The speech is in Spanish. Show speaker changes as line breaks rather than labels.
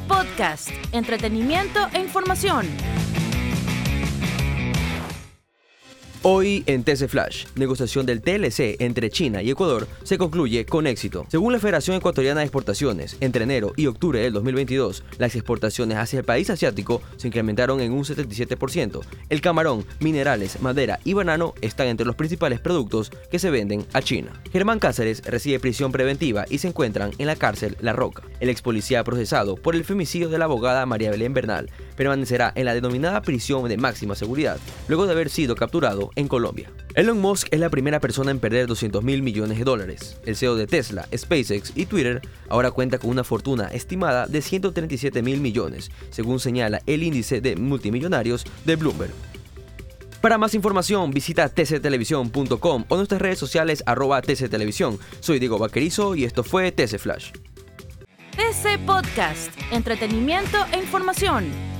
Podcast, entretenimiento e información.
Hoy en TC Flash, negociación del TLC entre China y Ecuador se concluye con éxito. Según la Federación Ecuatoriana de Exportaciones, entre enero y octubre del 2022, las exportaciones hacia el país asiático se incrementaron en un 77%. El camarón, minerales, madera y banano están entre los principales productos que se venden a China. Germán Cáceres recibe prisión preventiva y se encuentran en la cárcel La Roca. El ex policía procesado por el femicidio de la abogada María Belén Bernal permanecerá en la denominada prisión de máxima seguridad, luego de haber sido capturado en Colombia. Elon Musk es la primera persona en perder 200 mil millones de dólares. El CEO de Tesla, SpaceX y Twitter ahora cuenta con una fortuna estimada de 137 mil millones, según señala el índice de multimillonarios de Bloomberg. Para más información visita tctelevisión.com o nuestras redes sociales arroba tctelevisión. Soy Diego Vaquerizo y esto fue TC Flash.
TC Podcast, entretenimiento e información,